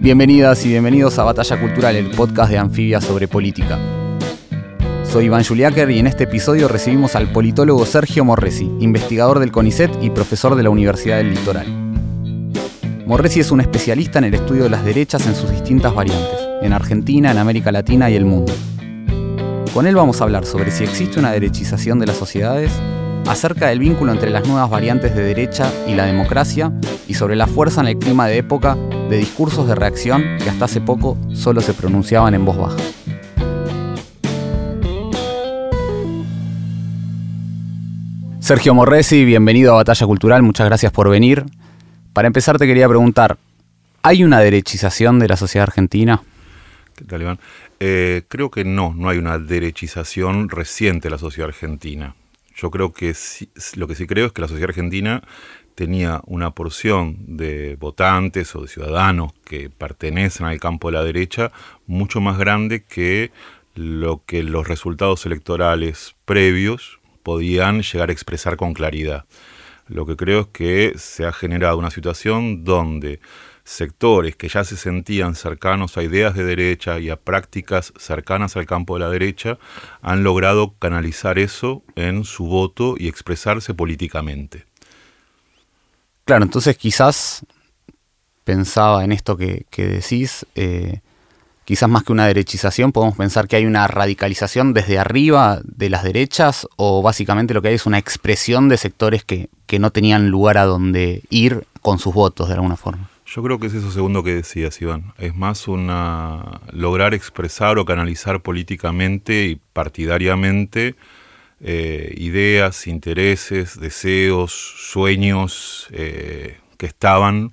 Bienvenidas y bienvenidos a Batalla Cultural, el podcast de Anfibia sobre política. Soy Iván Juliáquer y en este episodio recibimos al politólogo Sergio Morresi, investigador del CONICET y profesor de la Universidad del Litoral. Morresi es un especialista en el estudio de las derechas en sus distintas variantes, en Argentina, en América Latina y el mundo. Con él vamos a hablar sobre si existe una derechización de las sociedades, acerca del vínculo entre las nuevas variantes de derecha y la democracia y sobre la fuerza en el clima de época de discursos de reacción que hasta hace poco solo se pronunciaban en voz baja. Sergio Morresi, bienvenido a Batalla Cultural, muchas gracias por venir. Para empezar te quería preguntar, ¿hay una derechización de la sociedad argentina? ¿Qué tal, Iván? Eh, creo que no, no hay una derechización reciente de la sociedad argentina. Yo creo que lo que sí creo es que la sociedad argentina tenía una porción de votantes o de ciudadanos que pertenecen al campo de la derecha mucho más grande que lo que los resultados electorales previos podían llegar a expresar con claridad. Lo que creo es que se ha generado una situación donde sectores que ya se sentían cercanos a ideas de derecha y a prácticas cercanas al campo de la derecha han logrado canalizar eso en su voto y expresarse políticamente. Claro, entonces quizás pensaba en esto que, decís, eh, quizás más que una derechización, podemos pensar que hay una radicalización desde arriba de las derechas o básicamente lo que hay es una expresión de sectores que, que no tenían lugar a donde ir con sus votos de alguna forma. Yo creo que es eso segundo que decías, Iván. Es más una lograr expresar o canalizar políticamente y partidariamente eh, ideas, intereses, deseos, sueños eh, que estaban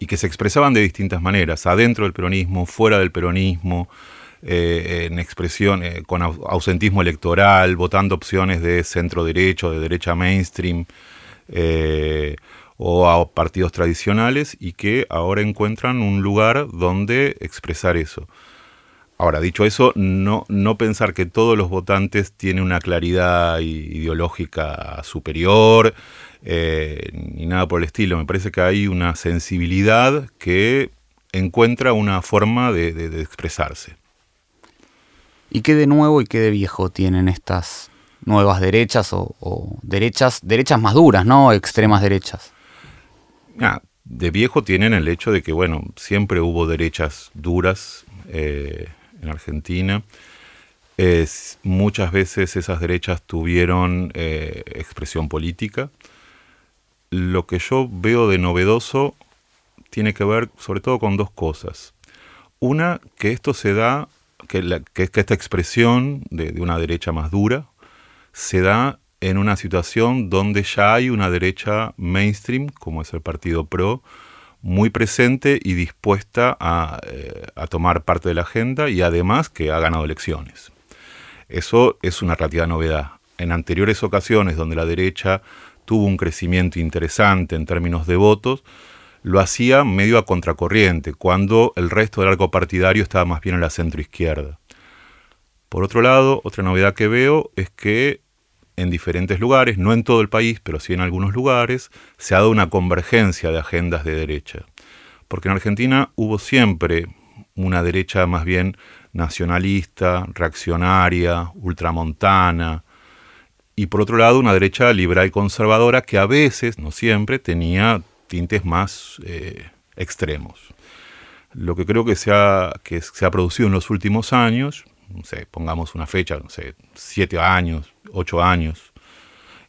y que se expresaban de distintas maneras, adentro del peronismo, fuera del peronismo, eh, en expresión, con ausentismo electoral, votando opciones de centro derecho, de derecha mainstream o a partidos tradicionales y que ahora encuentran un lugar donde expresar eso. Ahora, dicho eso, no, pensar que todos los votantes tienen una claridad ideológica superior, eh, ni nada por el estilo. Me parece que hay una sensibilidad que encuentra una forma de, expresarse. ¿Y qué de nuevo y qué de viejo tienen estas nuevas derechas o, o derechas, derechas más duras, ¿no? Extremas derechas. De viejo tienen el hecho de que, bueno, siempre hubo derechas duras eh, en Argentina. muchas veces esas derechas tuvieron eh, expresión política. Lo que yo veo de novedoso tiene que ver sobre todo con dos cosas. Una, que esto se da, que, que, esta expresión de, de, una derecha más dura se da en una situación donde ya hay una derecha mainstream, como es el Partido PRO, muy presente y dispuesta eh, a, tomar parte de la agenda y además que ha ganado elecciones. Eso es una relativa novedad. En anteriores ocasiones donde la derecha tuvo un crecimiento interesante en términos de votos, lo hacía medio a contracorriente, cuando el resto del arco partidario estaba más bien en la centroizquierda. Por otro lado, otra novedad que veo es que en diferentes lugares, no en todo el país, pero sí en algunos lugares, se ha dado una convergencia de agendas de derecha. Porque en Argentina hubo siempre una derecha más bien nacionalista, reaccionaria, ultramontana, y por otro lado una derecha liberal conservadora que a veces, no siempre, tenía tintes más eh, extremos. Lo que creo que se, ha, que se ha producido en los últimos años, pongamos una fecha, no sé, siete años, ocho años.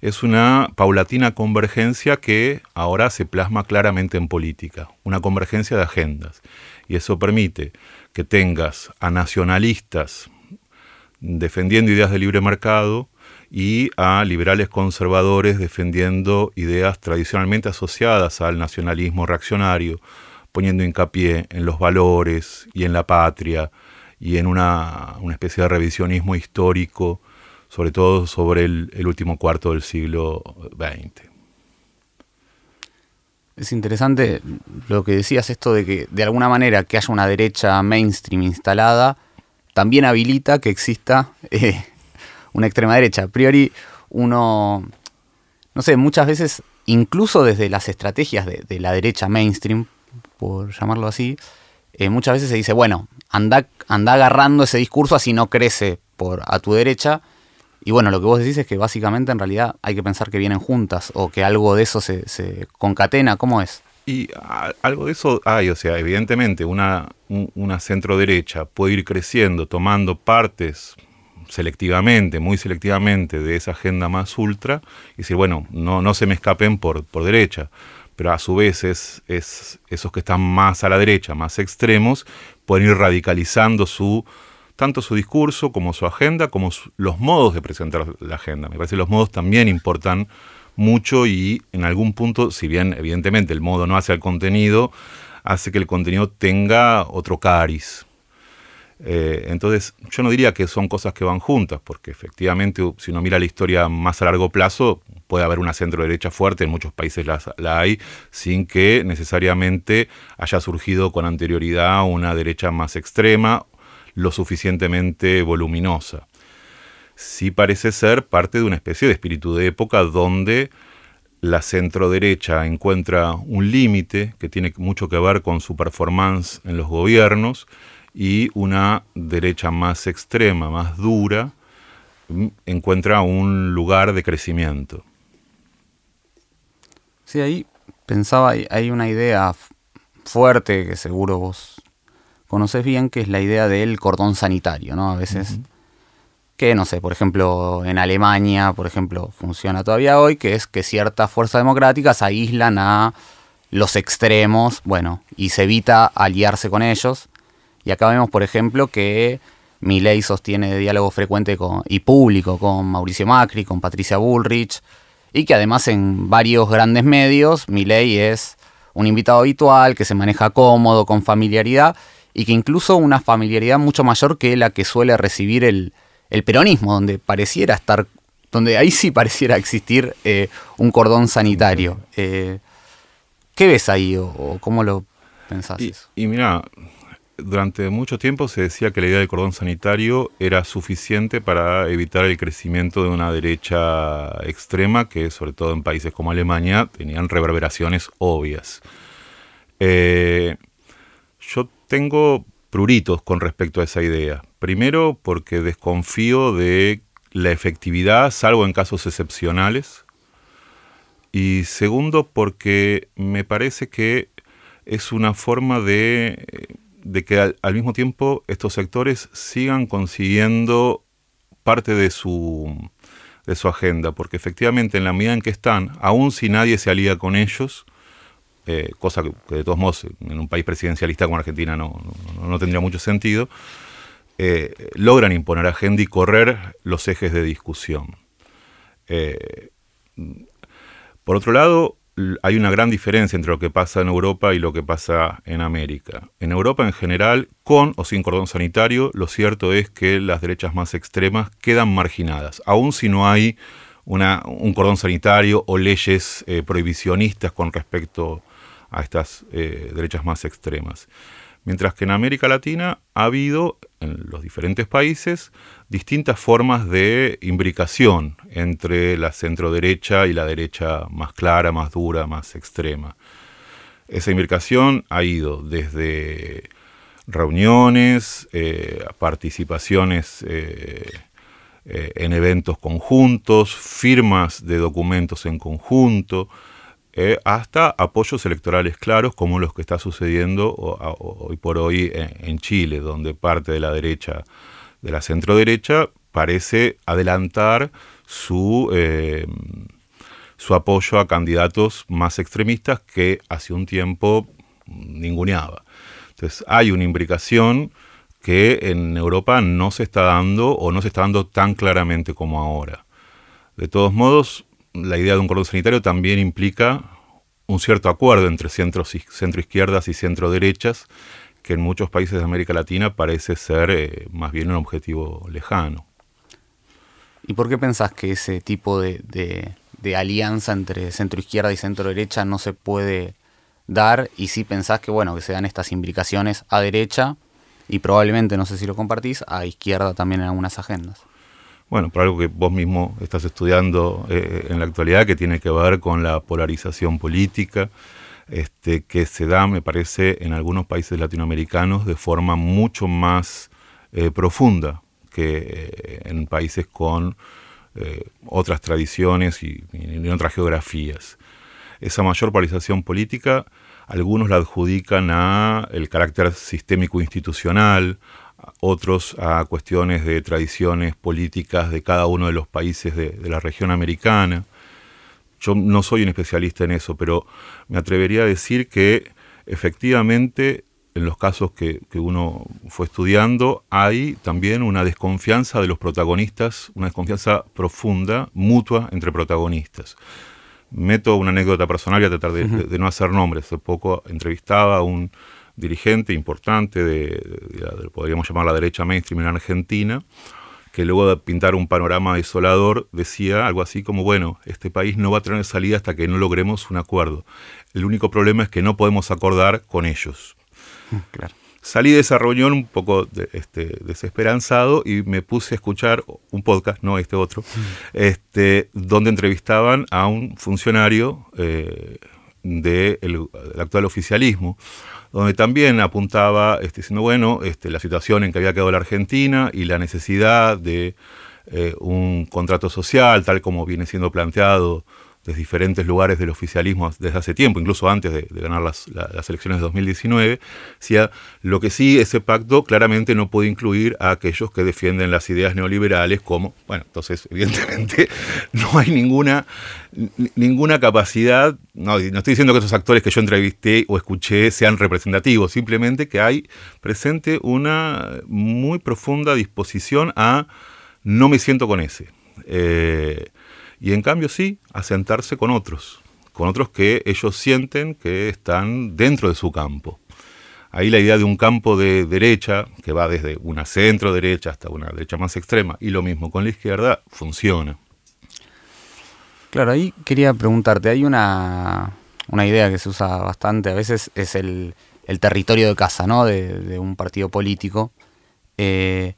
Es una paulatina convergencia que ahora se plasma claramente en política, una convergencia de agendas. Y eso permite que tengas a nacionalistas defendiendo ideas de libre mercado y a liberales conservadores defendiendo ideas tradicionalmente asociadas al nacionalismo reaccionario, poniendo hincapié en los valores y en la patria y en una, especie de revisionismo histórico, sobre todo sobre el, el último cuarto del siglo XX. Es interesante lo que decías, esto de que de alguna manera que haya una derecha mainstream instalada, también habilita que exista eh, una extrema derecha. A priori, uno, no sé, muchas veces, incluso desde las estrategias de, la derecha mainstream, por llamarlo así, eh, muchas veces se dice, bueno, anda, anda agarrando ese discurso así no crece por, a tu derecha. Y bueno, lo que vos decís es que básicamente en realidad hay que pensar que vienen juntas o que algo de eso se, se concatena. ¿Cómo es? Y algo de eso hay, o sea, evidentemente una, una centro derecha puede ir creciendo tomando partes selectivamente, muy selectivamente de esa agenda más ultra y decir, bueno, no, no se me escapen por, por derecha, pero a su vez es, es, esos que están más a la derecha, más extremos, pueden ir radicalizando su tanto su discurso como su agenda, como los modos de presentar la agenda. Me parece que los modos también importan mucho y en algún punto, si bien evidentemente el modo no hace al contenido, hace que el contenido tenga otro cariz. Eh, entonces, yo no diría que son cosas que van juntas, porque efectivamente, si uno mira la historia más a largo plazo, puede haber una centro derecha fuerte, en muchos países la, hay, sin que necesariamente haya surgido con anterioridad una derecha más extrema, lo suficientemente voluminosa. Sí parece ser parte de una especie de espíritu de época donde la centroderecha encuentra un límite que tiene mucho que ver con su performance en los gobiernos y una derecha más extrema, más dura, mm, encuentra un lugar de crecimiento. Sí, ahí pensaba, hay una idea fuerte que seguro vos conoces bien, que es la idea del cordón sanitario, ¿no? A veces que, no sé, por ejemplo, en Alemania, por ejemplo, funciona todavía hoy, que es que ciertas fuerzas democráticas aíslan a los extremos, bueno, y se evita aliarse con ellos. Y acá vemos, por ejemplo, que Milei sostiene diálogo frecuente con, y público con Mauricio Macri, con Patricia Bullrich, y que además en varios grandes medios Milei es un invitado habitual, que se maneja cómodo, con familiaridad, y que incluso una familiaridad mucho mayor que la que suele recibir el, el peronismo, donde pareciera estar, donde ahí sí pareciera existir eh, un cordón sanitario. Eh, ¿Qué ves ahí o, cómo lo pensás y, eso? Y mira, durante mucho tiempo se decía que la idea del cordón sanitario era suficiente para evitar el crecimiento de una derecha extrema que, sobre todo en países como Alemania, tenían reverberaciones obvias. Eh, yo tengo pruritos con respecto a esa idea. Primero porque desconfío de la efectividad, salvo en casos excepcionales. Y segundo porque me parece que es una forma de, que al, mismo tiempo estos sectores sigan consiguiendo parte de su, de su agenda, porque efectivamente en la medida en que están, aun si nadie se alía con ellos, eh, cosa que, de todos modos en un país presidencialista como Argentina no, no tendría mucho sentido, eh, logran imponer agenda y correr los ejes de discusión. Eh, por otro lado, hay una gran diferencia entre lo que pasa en Europa y lo que pasa en América. En Europa en general, con o sin cordón sanitario, lo cierto es que las derechas más extremas quedan marginadas, aun si no hay un cordón sanitario o leyes eh, prohibicionistas con respecto a estas derechas más extremas. Mientras que en América Latina ha habido, en los diferentes países, distintas formas de imbricación entre la centro-derecha y la derecha más clara, más dura, más extrema. Esa imbricación ha ido desde reuniones, eh, participaciones eh, eh, en eventos conjuntos, firmas de documentos en conjunto, eh, hasta apoyos electorales claros como los que está sucediendo hoy por hoy en, Chile, donde parte de la derecha, de la centro derecha, parece adelantar su, eh, su apoyo a candidatos más extremistas que hace un tiempo ninguneaba. Entonces hay una imbricación que en Europa no se está dando o no se está dando tan claramente como ahora. De todos modos, la idea de un cordón sanitario también implica un cierto acuerdo entre centro, centro izquierdas y centro derechas, que en muchos países de América Latina parece ser eh, más bien un objetivo lejano. ¿Y por qué pensás que ese tipo de, alianza entre centro izquierda y centro derecha no se puede dar? Y si pensás que bueno, que se dan estas implicaciones a derecha y probablemente, no sé si lo compartís, a izquierda también en algunas agendas. Bueno, por algo que vos mismo estás estudiando eh, en la actualidad, que tiene que ver con la polarización política, este, que se da, me parece, en algunos países latinoamericanos de forma mucho más eh, profunda que eh, en países con otras tradiciones y, otras geografías. Esa mayor polarización política, algunos la adjudican a el carácter sistémico institucional, otros a cuestiones de tradiciones políticas de cada uno de los países de, la región americana. Yo no soy un especialista en eso, pero me atrevería a decir que efectivamente en los casos que, uno fue estudiando hay también una desconfianza de los protagonistas, una desconfianza profunda, mutua entre protagonistas. Meto una anécdota personal y a tratar de, de no hacer nombres. Hace poco entrevistaba a un dirigente importante de, podríamos llamar la derecha mainstream en Argentina, que luego de pintar un panorama desolador decía algo así como, bueno, este país no va a tener salida hasta que no logremos un acuerdo. El único problema es que no podemos acordar con ellos. Mm, Salí de esa reunión un poco este, desesperanzado y me puse a escuchar un podcast, no este otro, mm. este, donde entrevistaban a un funcionario eh, del actual oficialismo donde también apuntaba este, diciendo, bueno, este, la situación en que había quedado la Argentina y la necesidad de eh, un contrato social, tal como viene siendo planteado desde diferentes lugares del oficialismo desde hace tiempo, incluso antes de, ganar las, elecciones de 2019, decía, lo que sí, ese pacto claramente no puede incluir a aquellos que defienden las ideas neoliberales como, bueno, entonces evidentemente no hay ninguna, ninguna capacidad, no, no estoy diciendo que esos actores que yo entrevisté o escuché sean representativos, simplemente que hay presente una muy profunda disposición a no me siento con ese. Eh, y en cambio sí, asentarse con otros, con otros que ellos sienten que están dentro de su campo. Ahí la idea de un campo de derecha, que va desde una centro derecha hasta una derecha más extrema, y lo mismo con la izquierda, funciona. Claro, ahí quería preguntarte, hay una, idea que se usa bastante, a veces es el, territorio de casa, ¿no? De, un partido político. Eh,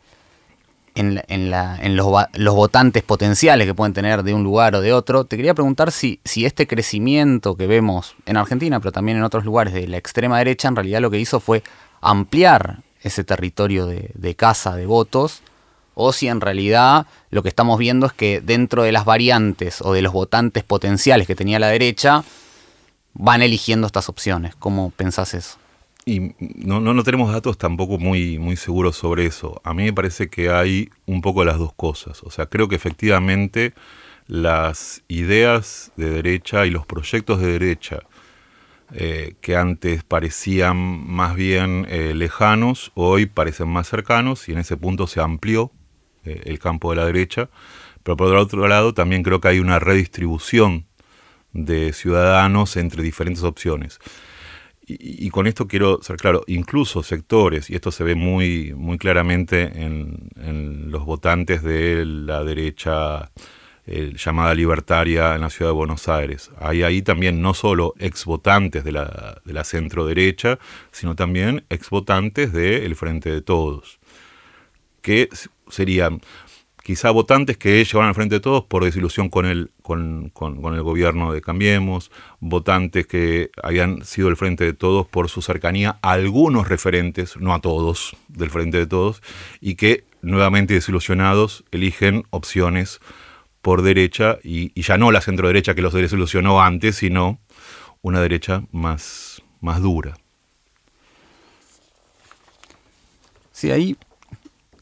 en, en los, votantes potenciales que pueden tener de un lugar o de otro, te quería preguntar si, si este crecimiento que vemos en Argentina, pero también en otros lugares de la extrema derecha, en realidad lo que hizo fue ampliar ese territorio de, de casa de votos, o si en realidad lo que estamos viendo es que dentro de las variantes o de los votantes potenciales que tenía la derecha, van eligiendo estas opciones. ¿Cómo pensás eso? Y no, no, tenemos datos tampoco muy, muy seguros sobre eso. A mí me parece que hay un poco las dos cosas. O sea, creo que efectivamente las ideas de derecha y los proyectos de derecha eh, que antes parecían más bien eh, lejanos, hoy parecen más cercanos y en ese punto se amplió eh, el campo de la derecha. Pero por otro lado también creo que hay una redistribución de ciudadanos entre diferentes opciones. Y, con esto quiero ser claro, incluso sectores, y esto se ve muy, muy claramente en, los votantes de la derecha eh, llamada libertaria en la ciudad de Buenos Aires. Hay ahí también no solo exvotantes de la, de la centro derecha, sino también exvotantes del Frente de Todos, que serían quizá votantes que llevaron al frente de todos por desilusión con el, con, el gobierno de Cambiemos, votantes que habían sido el frente de todos por su cercanía a algunos referentes, no a todos, del frente de todos, y que nuevamente desilusionados eligen opciones por derecha y, ya no la centro derecha que los desilusionó antes, sino una derecha más, más dura. Sí, ahí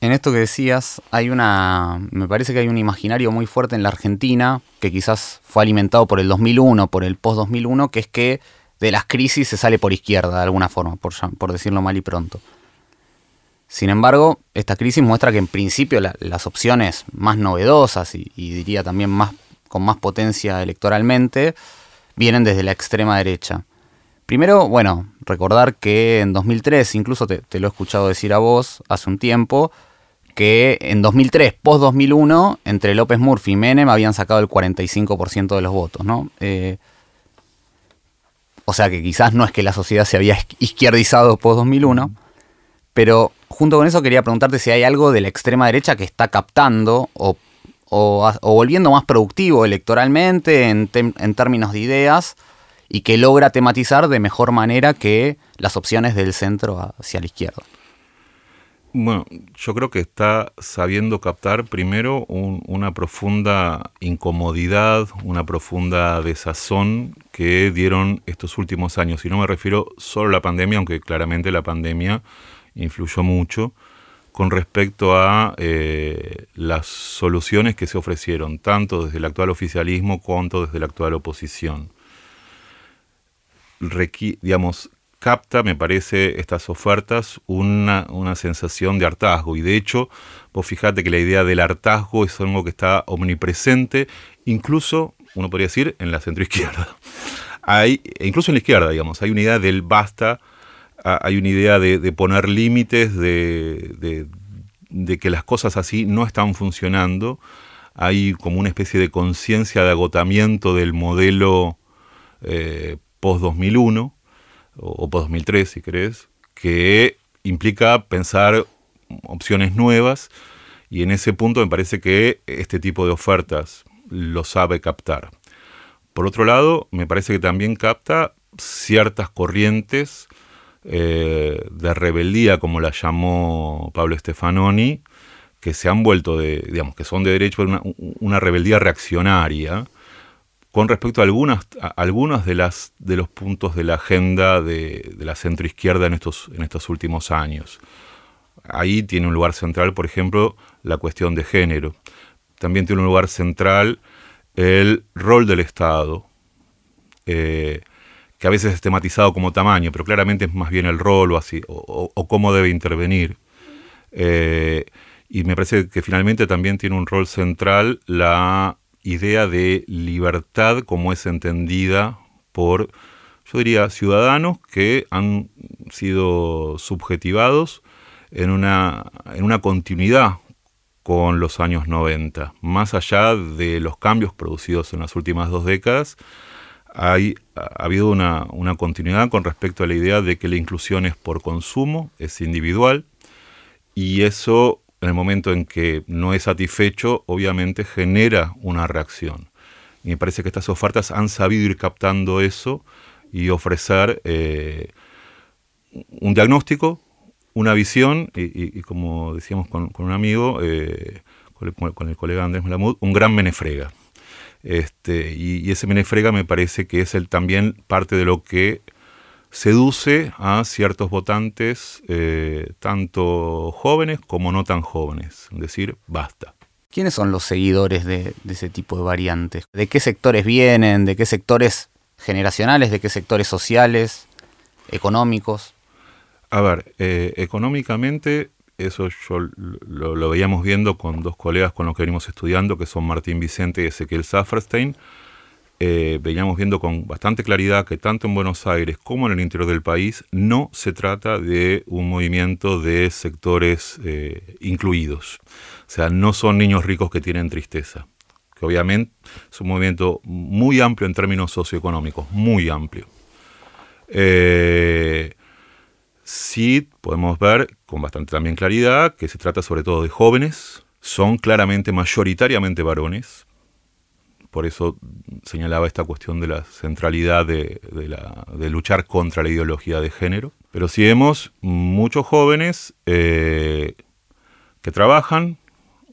en esto que decías, hay una. Me parece que hay un imaginario muy fuerte en la Argentina, que quizás fue alimentado por el 2001, por el post-2001, que es que de las crisis se sale por izquierda, de alguna forma, por, por decirlo mal y pronto. Sin embargo, esta crisis muestra que en principio las opciones más novedosas y, diría también más, con más potencia electoralmente vienen desde la extrema derecha. Primero, bueno, recordar que en 2003, incluso te, lo he escuchado decir a vos hace un tiempo, que en 2003, post-2001, entre López Murphy y Menem habían sacado el 45% de los votos, ¿no? Eh, o sea que quizás no es que la sociedad se había izquierdizado post-2001, pero junto con eso quería preguntarte si hay algo de la extrema derecha que está captando o, volviendo más productivo electoralmente en, en términos de ideas y que logra tematizar de mejor manera que las opciones del centro hacia la izquierda. Bueno, yo creo que está sabiendo captar primero una profunda incomodidad, una profunda desazón que dieron estos últimos años. Y no me refiero solo a la pandemia, aunque claramente la pandemia influyó mucho, con respecto a eh, las soluciones que se ofrecieron, tanto desde el actual oficialismo cuanto desde la actual oposición digamos, capta, me parece, estas ofertas una, sensación de hartazgo. Y de hecho, vos fijate que la idea del hartazgo es algo que está omnipresente, incluso, uno podría decir, en la centroizquierda. Hay, incluso en la izquierda, digamos, hay una idea del basta, hay una idea de, poner límites, de, que las cosas así no están funcionando. Hay como una especie de conciencia de agotamiento del modelo eh, post-2001, o, post-2003 si querés, que implica pensar opciones nuevas y en ese punto me parece que este tipo de ofertas lo sabe captar. Por otro lado, me parece que también capta ciertas corrientes eh, de rebeldía, como la llamó Pablo Stefanoni, que se han vuelto de, digamos, que son de derecho, una, una rebeldía reaccionaria, con respecto a algunas, algunos de, las, de los puntos de la agenda de, la centroizquierda en estos, en estos últimos años. Ahí tiene un lugar central, por ejemplo, la cuestión de género. También tiene un lugar central el rol del Estado, eh, que a veces es tematizado como tamaño, pero claramente es más bien el rol o, así, o, cómo debe intervenir. Eh, y me parece que finalmente también tiene un rol central la idea de libertad como es entendida por, yo diría, ciudadanos que han sido subjetivados en una, en una continuidad con los años 90. Más allá de los cambios producidos en las últimas dos décadas, hay, ha habido una, una continuidad con respecto a la idea de que la inclusión es por consumo, es individual, y eso en el momento en que no es satisfecho, obviamente genera una reacción. Y me parece que estas ofertas han sabido ir captando eso y ofrecer eh, un diagnóstico, una visión y, como decíamos con, un amigo, eh, con, el, colega Andrés Malamud, un gran menefrega. Este, y, y, ese menefrega me parece que es el, también parte de lo que seduce a ciertos votantes, eh, tanto jóvenes como no tan jóvenes. Es decir, basta. ¿Quiénes son los seguidores de, ese tipo de variantes? ¿De qué sectores vienen? ¿De qué sectores generacionales? ¿De qué sectores sociales? ¿Económicos? A ver, eh, económicamente, eso yo lo, lo, veíamos viendo con dos colegas con los que venimos estudiando, que son Martín Vicente y Ezequiel Safferstein eh, veníamos viendo con bastante claridad que tanto en Buenos Aires como en el interior del país no se trata de un movimiento de sectores eh, incluidos. O sea, no son niños ricos que tienen tristeza. Que obviamente es un movimiento muy amplio en términos socioeconómicos, muy amplio. Eh, sí podemos ver con bastante también claridad que se trata sobre todo de jóvenes, son claramente mayoritariamente varones, por eso señalaba esta cuestión de la centralidad de, luchar contra la ideología de género. Pero si vemos muchos jóvenes eh, que trabajan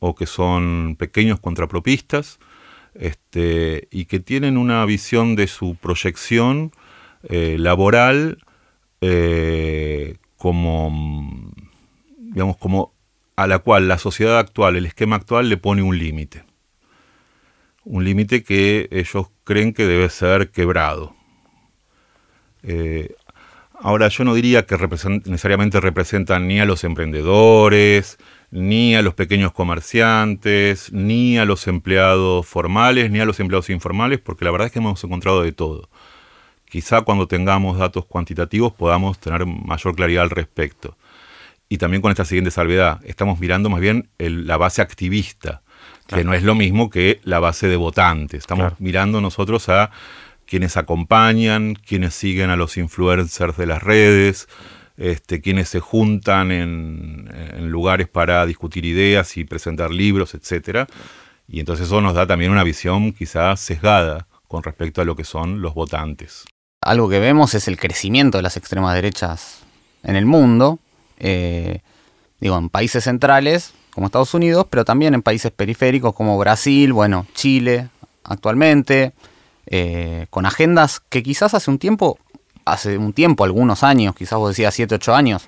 o que son pequeños contrapropistas este, y que tienen una visión de su proyección eh, laboral eh, como, digamos, como a la cual la sociedad actual, el esquema actual le pone un límite un límite que ellos creen que debe ser quebrado. Eh, ahora, yo no diría que necesariamente representan ni a los emprendedores, ni a los pequeños comerciantes, ni a los empleados formales, ni a los empleados informales, porque la verdad es que hemos encontrado de todo. Quizá cuando tengamos datos cuantitativos podamos tener mayor claridad al respecto. Y también con esta siguiente salvedad, estamos mirando más bien la base activista, que no es lo mismo que la base de votantes. Estamos mirando nosotros a quienes acompañan, quienes siguen a los influencers de las redes, este, quienes se juntan en, lugares para discutir ideas y presentar libros, etc. Y entonces eso nos da también una visión quizás sesgada con respecto a lo que son los votantes. Algo que vemos es el crecimiento de las extremas derechas en el mundo, eh, digo, en países centrales como Estados Unidos, pero también en países periféricos como Brasil, bueno, Chile actualmente, eh, con agendas que quizás hace un tiempo, hace un tiempo, algunos años, quizás vos decías 7, 8 años,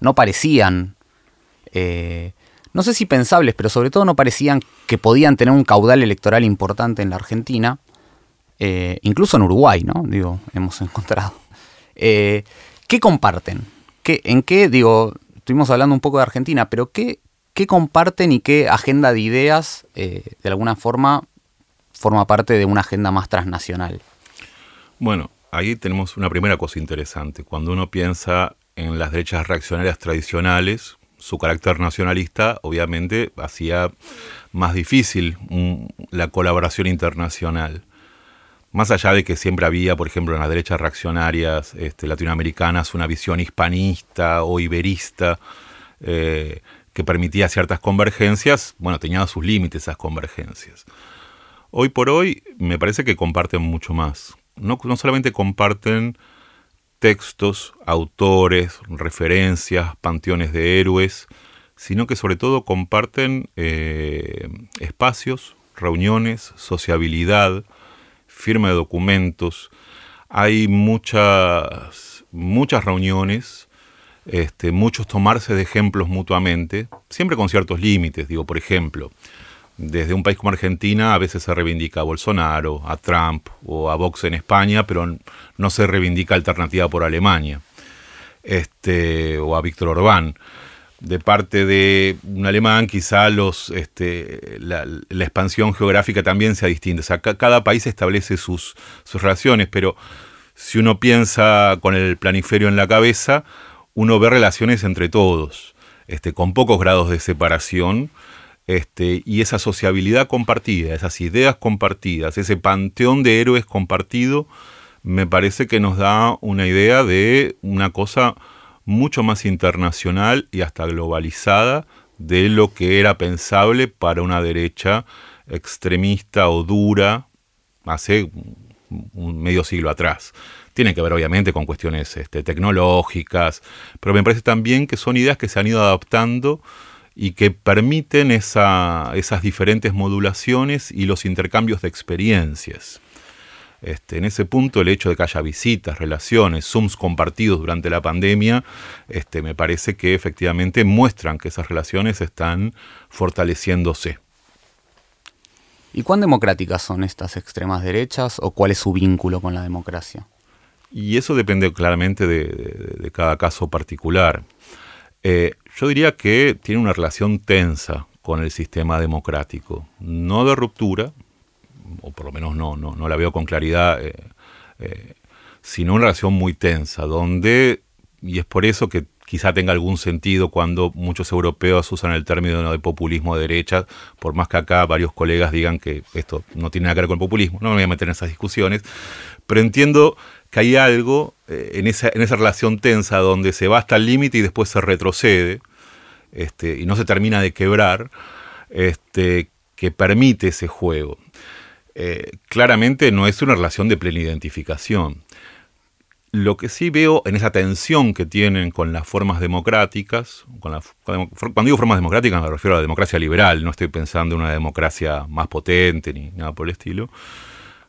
no parecían, eh, no sé si pensables, pero sobre todo no parecían que podían tener un caudal electoral importante en la Argentina, eh, incluso en Uruguay, ¿no? Digo, hemos encontrado. ¿Qué comparten? ¿Qué, ¿En qué, digo, estuvimos hablando un poco de Argentina, pero qué, qué comparten y qué agenda de ideas, de alguna forma, forma parte de una agenda más transnacional. Bueno, ahí tenemos una primera cosa interesante. Cuando uno piensa en las derechas reaccionarias tradicionales, su carácter nacionalista obviamente hacía más difícil la colaboración internacional. Más allá de que siempre había, por ejemplo, en las derechas reaccionarias este, latinoamericanas una visión hispanista o iberista eh, que permitía ciertas convergencias, bueno, tenía sus límites esas convergencias. Hoy por hoy me parece que comparten mucho más. No, solamente comparten textos, autores, referencias, panteones de héroes, sino que sobre todo comparten eh, espacios, reuniones, sociabilidad, firma de documentos. Hay muchas, muchas reuniones, este, muchos tomarse de ejemplos mutuamente, siempre con ciertos límites. Digo, por ejemplo, desde un país como Argentina a veces se reivindica a Bolsonaro, a Trump o a Vox en España, pero no se reivindica alternativa por Alemania este, o a Víctor Orbán. De parte de un alemán, quizá los, este, la, expansión geográfica también sea distinta. O sea, cada país establece sus, sus relaciones, pero si uno piensa con el planiferio en la cabeza, uno ve relaciones entre todos, este, con pocos grados de separación este, y esa sociabilidad compartida, esas ideas compartidas, ese panteón de héroes compartido, me parece que nos da una idea de una cosa mucho más internacional y hasta globalizada de lo que era pensable para una derecha extremista o dura hace un medio siglo atrás. Tiene que ver obviamente con cuestiones este, tecnológicas, pero me parece también que son ideas que se han ido adaptando y que permiten esas diferentes modulaciones y los intercambios de experiencias. Este, en ese punto, el hecho de que haya visitas, relaciones, Zooms compartidos durante la pandemia, este, me parece que efectivamente muestran que esas relaciones están fortaleciéndose. ¿Y cuán democráticas son estas extremas derechas o cuál es su vínculo con la democracia? Y eso depende claramente de cada caso particular. Eh, yo diría que tiene una relación tensa con el sistema democrático, no de ruptura, o por lo menos no, no, la veo con claridad, eh, eh, sino una relación muy tensa, donde, y es por eso que quizá tenga algún sentido cuando muchos europeos usan el término de populismo de derecha, por más que acá varios colegas digan que esto no tiene nada que ver con el populismo, no me voy a meter en esas discusiones, pero entiendo que hay algo eh, en, esa, relación tensa donde se va hasta el límite y después se retrocede este, y no se termina de quebrar, este, que permite ese juego. Eh, claramente no es una relación de plena identificación. Lo que sí veo en esa tensión que tienen con las formas democráticas, con cuando digo formas democráticas me refiero a la democracia liberal, no estoy pensando en una democracia más potente ni nada por el estilo,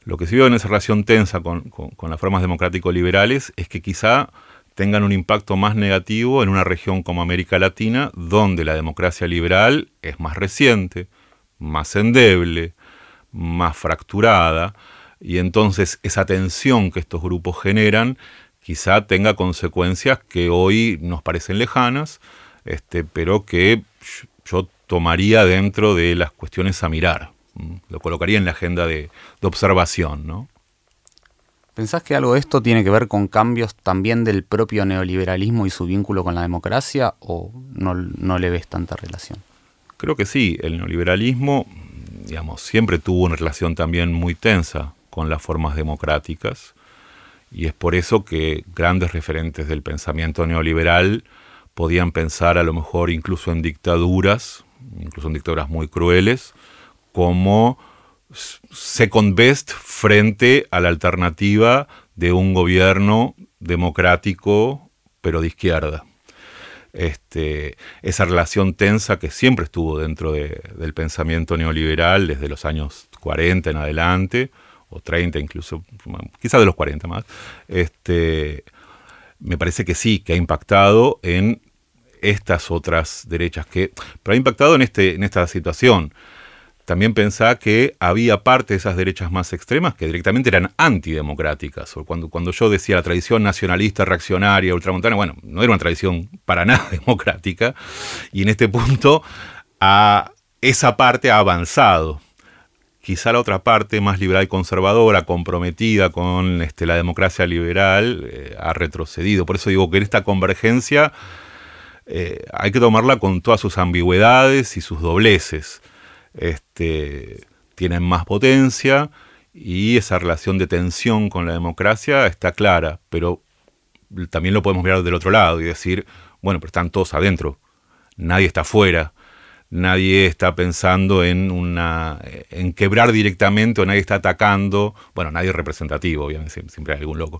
lo que sí veo en esa relación tensa con, las formas democrático-liberales es que quizá tengan un impacto más negativo en una región como América Latina, donde la democracia liberal es más reciente, más endeble, más fracturada, y entonces esa tensión que estos grupos generan quizá tenga consecuencias que hoy nos parecen lejanas, este, pero que yo tomaría dentro de las cuestiones a mirar. Lo colocaría en la agenda de, observación, ¿no? ¿Pensás que algo de esto tiene que ver con cambios también del propio neoliberalismo y su vínculo con la democracia o no, no le ves tanta relación? Creo que sí, el neoliberalismo, digamos, siempre tuvo una relación también muy tensa con las formas democráticas y es por eso que grandes referentes del pensamiento neoliberal podían pensar a lo mejor incluso en dictaduras, incluso en dictaduras muy crueles, como second best frente a la alternativa de un gobierno democrático pero de izquierda. Este, esa relación tensa que siempre estuvo dentro del pensamiento neoliberal desde los años 40 en adelante, o 30 incluso, quizás de los 40 más, este, me parece que sí, que ha impactado en estas otras derechas, que, pero ha impactado en, este, en esta situación. También pensaba que había parte de esas derechas más extremas que directamente eran antidemocráticas. O cuando, cuando yo decía la tradición nacionalista, reaccionaria, ultramontana, bueno, no era una tradición para nada democrática. Y en este punto a, esa parte ha avanzado. Quizá la otra parte más liberal y conservadora, comprometida con este, la democracia liberal, eh, ha retrocedido. Por eso digo que en esta convergencia eh, hay que tomarla con todas sus ambigüedades y sus dobleces. Este, tienen más potencia y esa relación de tensión con la democracia está clara, pero también lo podemos mirar del otro lado y decir, bueno, pero están todos adentro, nadie está afuera, nadie está pensando en una en quebrar directamente o nadie está atacando, bueno, nadie representativo, obviamente, siempre hay algún loco.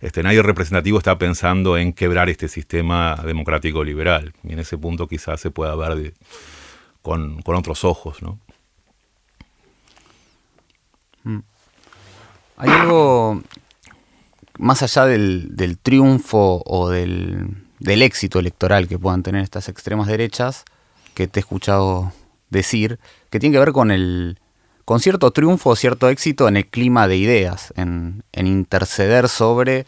Este, nadie representativo está pensando en quebrar este sistema democrático liberal. Y en ese punto quizás se pueda ver con, otros ojos, ¿no? Mm. Hay algo más allá del, triunfo o del, del éxito electoral que puedan tener estas extremas derechas, que te he escuchado decir, que tiene que ver con el con cierto triunfo o cierto éxito en el clima de ideas, en, interceder sobre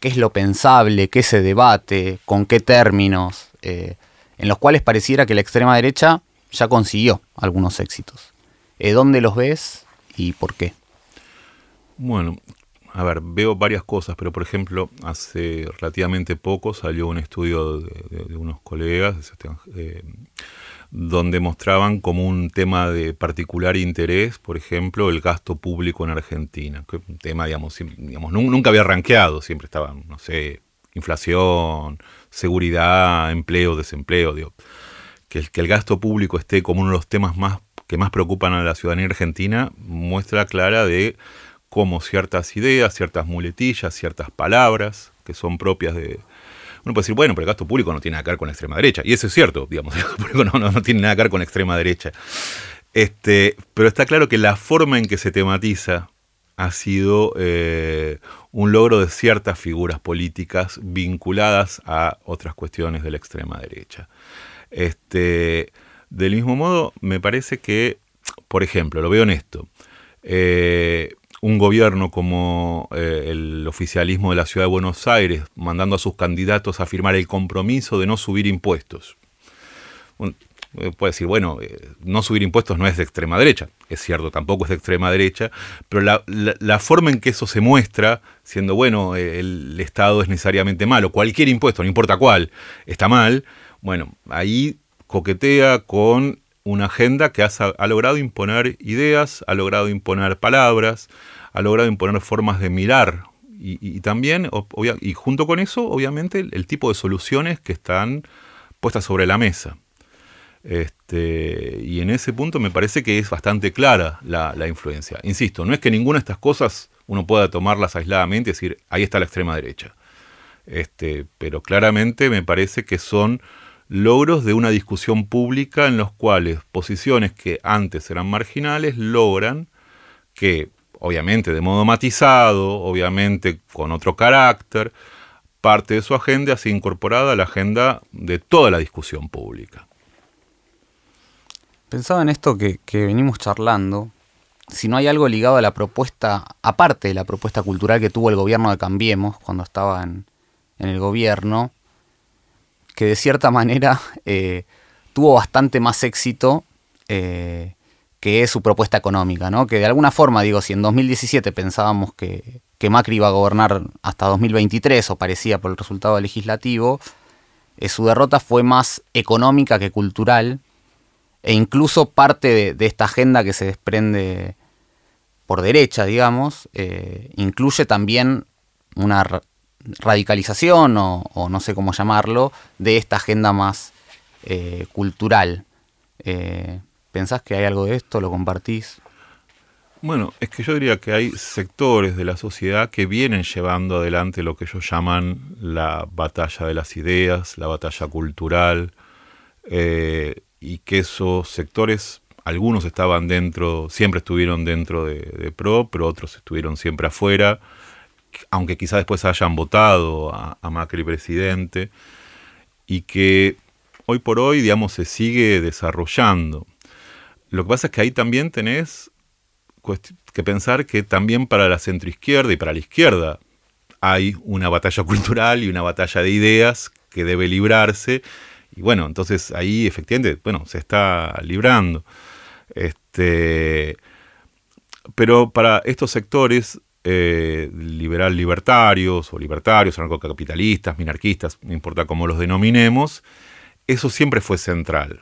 qué es lo pensable, qué se debate, con qué términos, eh, en los cuales pareciera que la extrema derecha ya consiguió algunos éxitos. Eh, ¿Dónde los ves y por qué? Bueno, a ver, veo varias cosas, pero por ejemplo, hace relativamente poco salió un estudio de, unos colegas eh, donde mostraban como un tema de particular interés, por ejemplo, el gasto público en Argentina, que un tema, digamos, digamos nunca había rankeado, siempre estaba, no sé, inflación, seguridad, empleo, desempleo, digo, que el, que el gasto público esté como uno de los temas más que más preocupan a la ciudadanía argentina, muestra clara de como ciertas ideas, ciertas muletillas, ciertas palabras que son propias de... Uno puede decir, bueno, pero el gasto público no tiene nada que ver con la extrema derecha. Y eso es cierto, digamos, el gasto público no, tiene nada que ver con la extrema derecha. Este, pero está claro que la forma en que se tematiza ha sido eh, un logro de ciertas figuras políticas vinculadas a otras cuestiones de la extrema derecha. Este, del mismo modo, me parece que, por ejemplo, lo veo en esto. Eh, un gobierno como eh, el oficialismo de la ciudad de Buenos Aires, mandando a sus candidatos a firmar el compromiso de no subir impuestos. Eh, puede decir, bueno, no subir impuestos no es de extrema derecha, es cierto, tampoco es de extrema derecha, pero la, forma en que eso se muestra, siendo, bueno, el Estado es necesariamente malo, cualquier impuesto, no importa cuál, está mal, bueno, ahí coquetea con una agenda que ha, logrado imponer ideas, ha logrado imponer palabras, ha logrado imponer formas de mirar y, también, y junto con eso, obviamente, el, tipo de soluciones que están puestas sobre la mesa. Este, y en ese punto me parece que es bastante clara la, influencia. Insisto, no es que ninguna de estas cosas uno pueda tomarlas aisladamente y decir, ahí está la extrema derecha. Este, pero claramente me parece que son logros de una discusión pública en los cuales posiciones que antes eran marginales logran que, obviamente de modo matizado, obviamente con otro carácter, parte de su agenda sea incorporada a la agenda de toda la discusión pública. Pensaba en esto que, venimos charlando, si no hay algo ligado a la propuesta, aparte de la propuesta cultural que tuvo el gobierno de Cambiemos cuando estaba en, en el gobierno, que de cierta manera eh, tuvo bastante más éxito eh, que su propuesta económica, ¿no? Que de alguna forma, digo, si en 2017 pensábamos que, Macri iba a gobernar hasta 2023 o parecía por el resultado legislativo, eh, su derrota fue más económica que cultural e incluso parte de, esta agenda que se desprende por derecha, digamos, incluye también una radicalización o, no sé cómo llamarlo de esta agenda más eh, cultural. ¿Pensás que hay algo de esto? ¿Lo compartís? Bueno, es que yo diría que hay sectores de la sociedad que vienen llevando adelante lo que ellos llaman la batalla de las ideas, la batalla cultural, eh, y que esos sectores, algunos estaban dentro, siempre estuvieron dentro de, PRO, pero otros estuvieron siempre afuera, aunque quizás después hayan votado a, a Macri presidente, y que hoy por hoy, digamos, se sigue desarrollando. Lo que pasa es que ahí también tenés que pensar que también para la centroizquierda y para la izquierda hay una batalla cultural y una batalla de ideas que debe librarse. Y bueno, entonces ahí efectivamente, bueno, se está librando. Este, pero para estos sectores eh, liberal libertarios o libertarios, anarcocapitalistas, minarquistas, no importa cómo los denominemos, eso siempre fue central.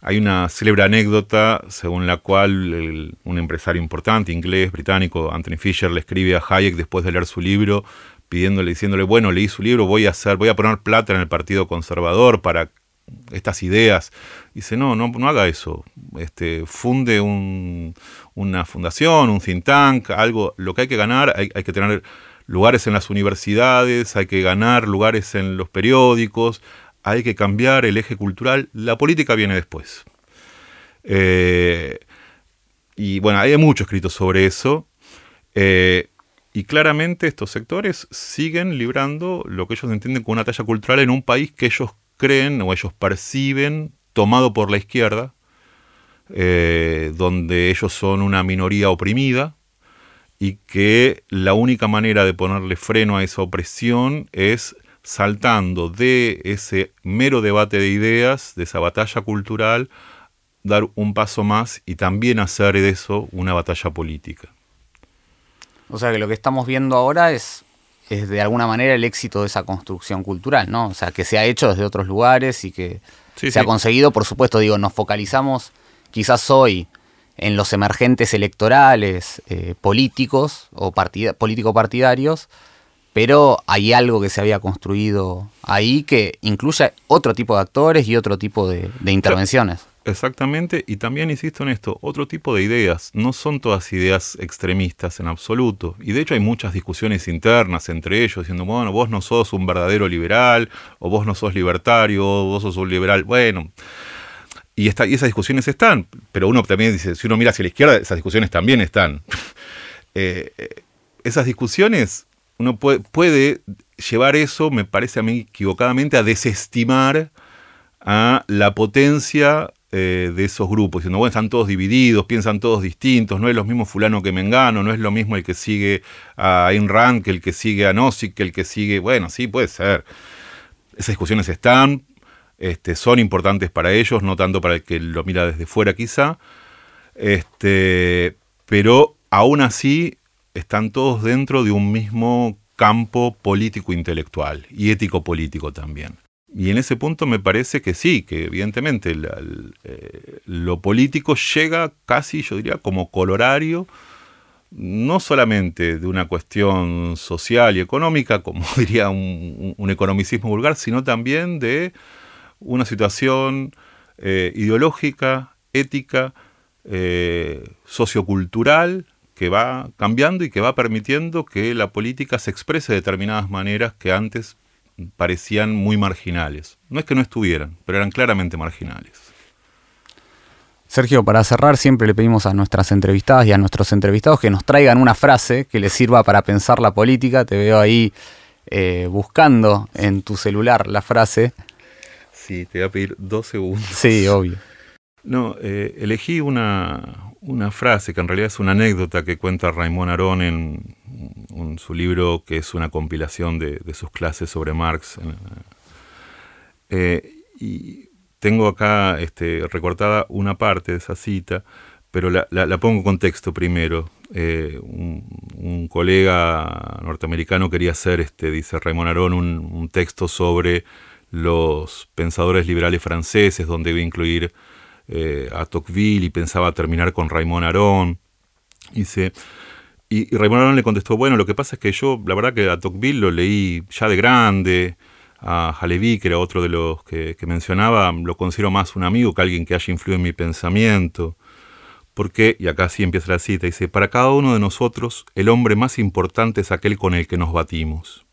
Hay una célebre anécdota según la cual un empresario importante, inglés, británico, Anthony Fisher, le escribe a Hayek después de leer su libro, pidiéndole, diciéndole, bueno, leí su libro, voy a hacer, voy a poner plata en el Partido Conservador para estas ideas. Dice, no, no, no haga eso. Este, funde una fundación, un think tank, algo. Lo que hay que ganar, hay, hay que tener lugares en las universidades, hay que ganar lugares en los periódicos, hay que cambiar el eje cultural, la política viene después. Eh, y bueno, hay mucho escrito sobre eso. Eh, y claramente estos sectores siguen librando lo que ellos entienden como una talla cultural en un país que ellos creen o ellos perciben tomado por la izquierda, eh, donde ellos son una minoría oprimida y que la única manera de ponerle freno a esa opresión es saltando de ese mero debate de ideas, de esa batalla cultural, dar un paso más y también hacer de eso una batalla política. O sea que lo que estamos viendo ahora es, es de alguna manera el éxito de esa construcción cultural, ¿no? O sea, que se ha hecho desde otros lugares y que se ha conseguido, por supuesto, digo, nos focalizamos quizás hoy en los emergentes electorales eh, políticos o político-partidarios, pero hay algo que se había construido ahí que incluye otro tipo de actores y otro tipo de, intervenciones. Exactamente, y también insisto en esto, otro tipo de ideas, no son todas ideas extremistas en absoluto, y de hecho hay muchas discusiones internas entre ellos, diciendo, bueno, vos no sos un verdadero liberal, o vos no sos libertario, vos sos un liberal, bueno, y, está, y esas discusiones están, pero uno también dice, si uno mira hacia la izquierda, esas discusiones también están. Eh, eh, esas discusiones uno puede, llevar eso, me parece a mí equivocadamente, a desestimar a la potencia eh, de esos grupos, diciendo, bueno, están todos divididos, piensan todos distintos, no es lo mismo fulano que Mengano, no es lo mismo el que sigue a Ayn Rand que el que sigue a Nozick, que el que sigue, bueno, sí, puede ser. Esas discusiones están, este, son importantes para ellos, no tanto para el que lo mira desde fuera quizá, este, pero aún así están todos dentro de un mismo campo político-intelectual y ético-político también. Y en ese punto me parece que sí, que evidentemente eh, lo político llega casi, yo diría, como colorario, no solamente de una cuestión social y económica, como diría un, economicismo vulgar, sino también de una situación eh, ideológica, ética, eh, sociocultural, que va cambiando y que va permitiendo que la política se exprese de determinadas maneras que antes parecían muy marginales. No es que no estuvieran, pero eran claramente marginales. Sergio, para cerrar, siempre le pedimos a nuestras entrevistadas y a nuestros entrevistados que nos traigan una frase que les sirva para pensar la política. Te veo ahí eh, buscando en tu celular la frase. Sí, te voy a pedir dos segundos. Sí, obvio. No, eh, elegí una, una frase que en realidad es una anécdota que cuenta Raymond Aron en, su libro que es una compilación de, sus clases sobre Marx. Eh, y tengo acá este, recortada una parte de esa cita, pero la, pongo en contexto primero. Eh, un, colega norteamericano quería hacer, este, dice Raymond Aron, un, texto sobre los pensadores liberales franceses, donde iba a incluir eh, a Tocqueville y pensaba terminar con Raymond Aron. Dice, y, Raymond Aron le contestó, bueno, lo que pasa es que yo, la verdad que a Tocqueville lo leí ya de grande, a Halevi, que era otro de los que, que, mencionaba, lo considero más un amigo que alguien que haya influido en mi pensamiento. Porque, y acá sí empieza la cita, dice, para cada uno de nosotros el hombre más importante es aquel con el que nos batimos.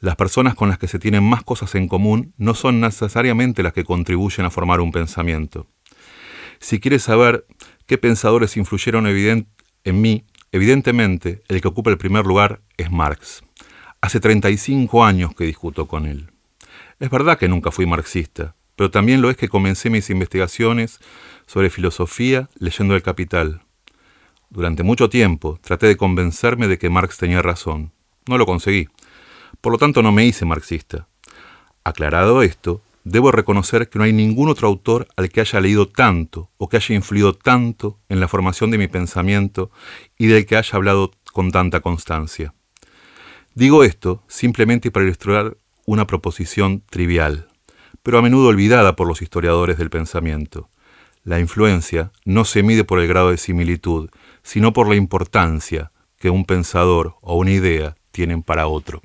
Las personas con las que se tienen más cosas en común no son necesariamente las que contribuyen a formar un pensamiento. Si quieres saber qué pensadores influyeron en mí, evidentemente el que ocupa el primer lugar es Marx. Hace 35 años que discuto con él. Es verdad que nunca fui marxista, pero también lo es que comencé mis investigaciones sobre filosofía leyendo El Capital. Durante mucho tiempo traté de convencerme de que Marx tenía razón. No lo conseguí. Por lo tanto, no me hice marxista. Aclarado esto, debo reconocer que no hay ningún otro autor al que haya leído tanto o que haya influido tanto en la formación de mi pensamiento y del que haya hablado con tanta constancia. Digo esto simplemente para ilustrar una proposición trivial, pero a menudo olvidada por los historiadores del pensamiento. La influencia no se mide por el grado de similitud, sino por la importancia que un pensador o una idea tienen para otro.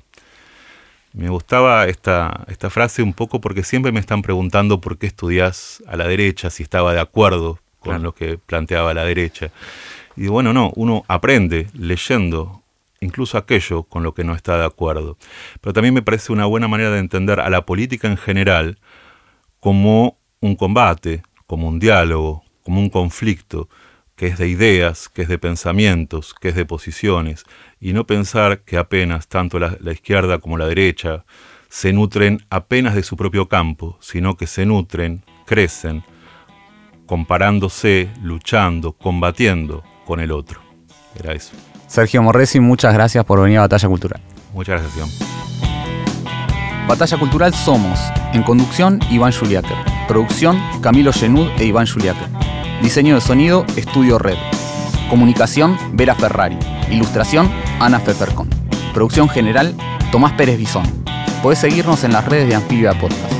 Me gustaba esta, esta frase un poco porque siempre me están preguntando por qué estudias a la derecha, si estaba de acuerdo con lo que planteaba la derecha. Y bueno, no, uno aprende leyendo incluso aquello con lo que no está de acuerdo. Pero también me parece una buena manera de entender a la política en general como un combate, como un diálogo, como un conflicto, que es de ideas, que es de pensamientos, que es de posiciones, y no pensar que apenas tanto la, izquierda como la derecha se nutren apenas de su propio campo, sino que se nutren, crecen, comparándose, luchando, combatiendo con el otro. Era eso. Sergio Morresi, muchas gracias por venir a Batalla Cultural. Muchas gracias, Batalla Cultural somos, en conducción, Iván Juliáquer. Producción, Camilo Genud e Iván Juliáquer. Diseño de sonido, Estudio Red. Comunicación, Vera Ferrari. Ilustración, Ana Fefercon. Producción general, Tomás Pérez Bisón. Podés seguirnos en las redes de Anfibia Podcast.